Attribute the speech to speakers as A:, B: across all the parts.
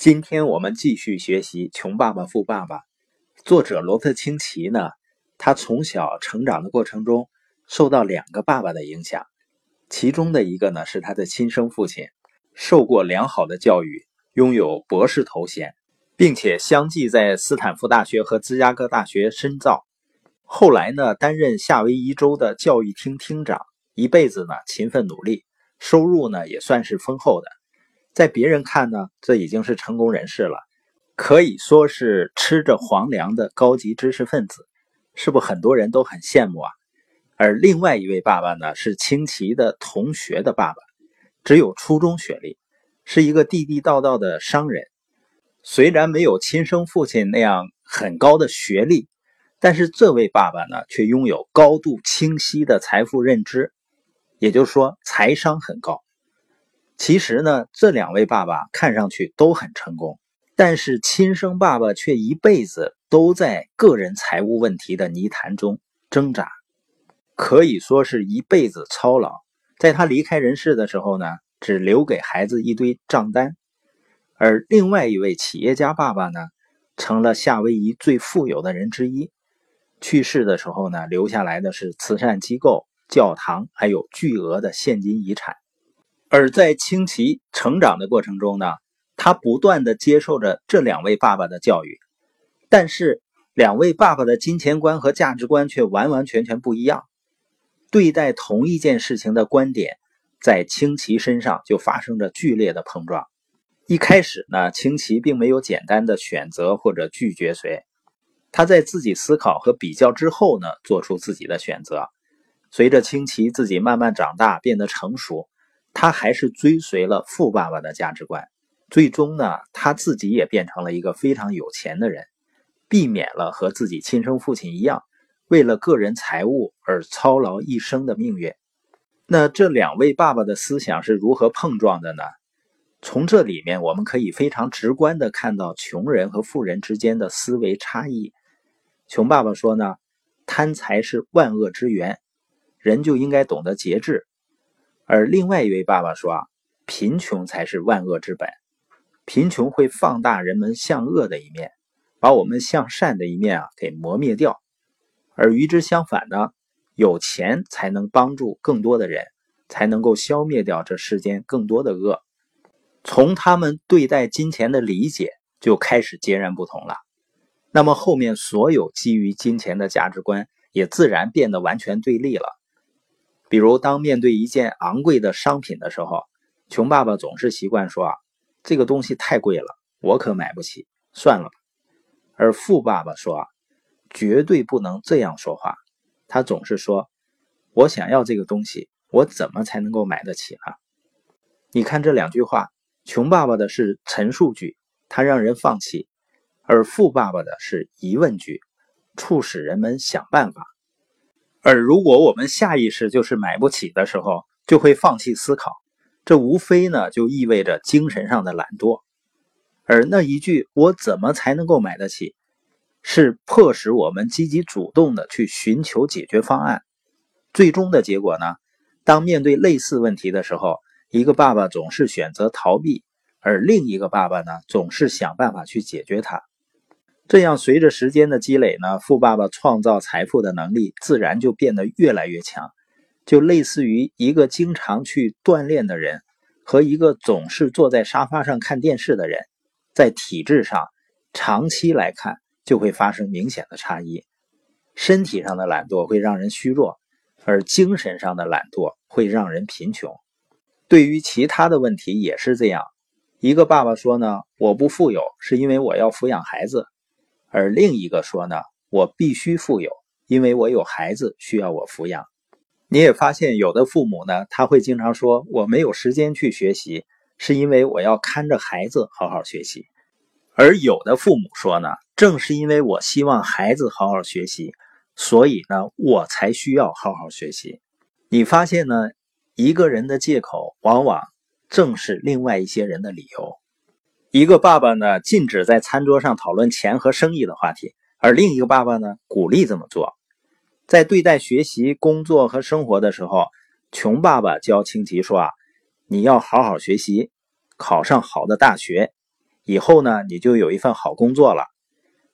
A: 今天我们继续学习《穷爸爸富爸爸》。作者罗特清奇呢，他从小成长的过程中受到两个爸爸的影响，其中的一个呢是他的亲生父亲，受过良好的教育，拥有博士头衔，并且相继在斯坦福大学和芝加哥大学深造。后来呢，担任夏威夷州的教育厅厅长，一辈子呢勤奋努力，收入呢也算是丰厚的。在别人看呢，这已经是成功人士了，可以说是吃着皇粮的高级知识分子，是不很多人都很羡慕啊？而另外一位爸爸呢，是清奇的同学的爸爸，只有初中学历，是一个地地道道的商人。虽然没有亲生父亲那样很高的学历，但是这位爸爸呢，却拥有高度清晰的财富认知，也就是说，财商很高。其实呢，这两位爸爸看上去都很成功，但是亲生爸爸却一辈子都在个人财务问题的泥潭中挣扎，可以说是一辈子操劳。在他离开人世的时候呢，只留给孩子一堆账单。而另外一位企业家爸爸呢，成了夏威夷最富有的人之一。去世的时候呢，留下来的是慈善机构、教堂，还有巨额的现金遗产。而在清奇成长的过程中呢，他不断的接受着这两位爸爸的教育，但是两位爸爸的金钱观和价值观却完完全全不一样，对待同一件事情的观点，在清奇身上就发生着剧烈的碰撞。一开始呢，清奇并没有简单的选择或者拒绝谁，他在自己思考和比较之后呢，做出自己的选择。随着清奇自己慢慢长大，变得成熟。他还是追随了富爸爸的价值观，最终呢，他自己也变成了一个非常有钱的人，避免了和自己亲生父亲一样，为了个人财务而操劳一生的命运。那这两位爸爸的思想是如何碰撞的呢？从这里面我们可以非常直观的看到穷人和富人之间的思维差异。穷爸爸说呢，贪财是万恶之源，人就应该懂得节制。而另外一位爸爸说：“啊，贫穷才是万恶之本，贫穷会放大人们向恶的一面，把我们向善的一面啊给磨灭掉。而与之相反呢，有钱才能帮助更多的人，才能够消灭掉这世间更多的恶。从他们对待金钱的理解就开始截然不同了。那么后面所有基于金钱的价值观也自然变得完全对立了。”比如，当面对一件昂贵的商品的时候，穷爸爸总是习惯说：“啊，这个东西太贵了，我可买不起，算了吧。”而富爸爸说：“啊，绝对不能这样说话。”他总是说：“我想要这个东西，我怎么才能够买得起呢？”你看这两句话，穷爸爸的是陈述句，他让人放弃；而富爸爸的是疑问句，促使人们想办法。而如果我们下意识就是买不起的时候，就会放弃思考，这无非呢就意味着精神上的懒惰。而那一句“我怎么才能够买得起”，是迫使我们积极主动的去寻求解决方案。最终的结果呢，当面对类似问题的时候，一个爸爸总是选择逃避，而另一个爸爸呢，总是想办法去解决它。这样，随着时间的积累呢，富爸爸创造财富的能力自然就变得越来越强，就类似于一个经常去锻炼的人和一个总是坐在沙发上看电视的人，在体质上长期来看就会发生明显的差异。身体上的懒惰会让人虚弱，而精神上的懒惰会让人贫穷。对于其他的问题也是这样。一个爸爸说呢：“我不富有是因为我要抚养孩子。”而另一个说呢，我必须富有，因为我有孩子需要我抚养。你也发现有的父母呢，他会经常说我没有时间去学习，是因为我要看着孩子好好学习。而有的父母说呢，正是因为我希望孩子好好学习，所以呢，我才需要好好学习。你发现呢，一个人的借口往往正是另外一些人的理由。一个爸爸呢，禁止在餐桌上讨论钱和生意的话题，而另一个爸爸呢，鼓励这么做。在对待学习、工作和生活的时候，穷爸爸教清奇说：“啊，你要好好学习，考上好的大学，以后呢，你就有一份好工作了。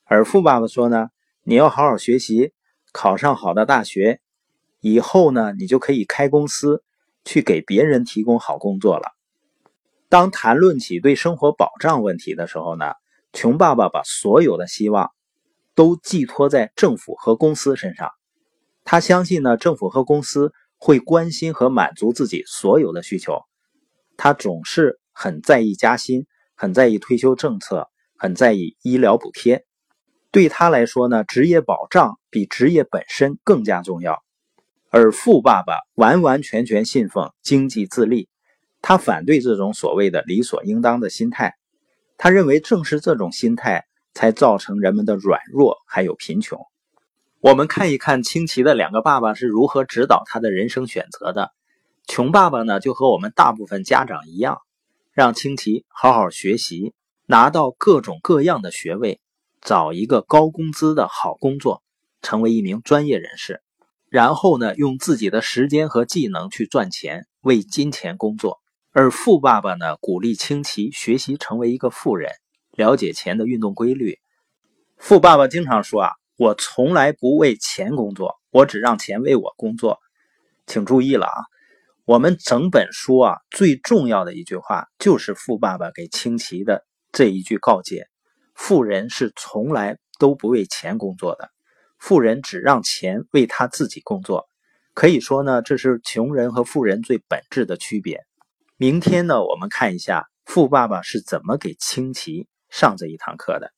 A: 而富爸爸说呢，你要好好学习，考上好的大学，以后呢，你就可以开公司，去给别人提供好工作了。当谈论起对生活保障问题的时候呢，穷爸爸把所有的希望都寄托在政府和公司身上。他相信呢，政府和公司会关心和满足自己所有的需求。他总是很在意加薪，很在意退休政策，很在意医疗补贴。对他来说呢，职业保障比职业本身更加重要。而富爸爸完完全全信奉经济自立。他反对这种所谓的理所应当的心态，他认为正是这种心态才造成人们的软弱还有贫穷。我们看一看清奇的两个爸爸是如何指导他的人生选择的。穷爸爸呢，就和我们大部分家长一样，让清奇好好学习，拿到各种各样的学位，找一个高工资的好工作，成为一名专业人士，然后呢，用自己的时间和技能去赚钱，为金钱工作。而富爸爸呢，鼓励清奇学习成为一个富人，了解钱的运动规律。富爸爸经常说啊，我从来不为钱工作，我只让钱为我工作。请注意了啊，我们整本书啊，最重要的一句话就是富爸爸给清奇的这一句告诫：富人是从来都不为钱工作的，富人只让钱为他自己工作。可以说呢，这是穷人和富人最本质的区别。明天呢，我们看一下富爸爸是怎么给清奇上这一堂课的。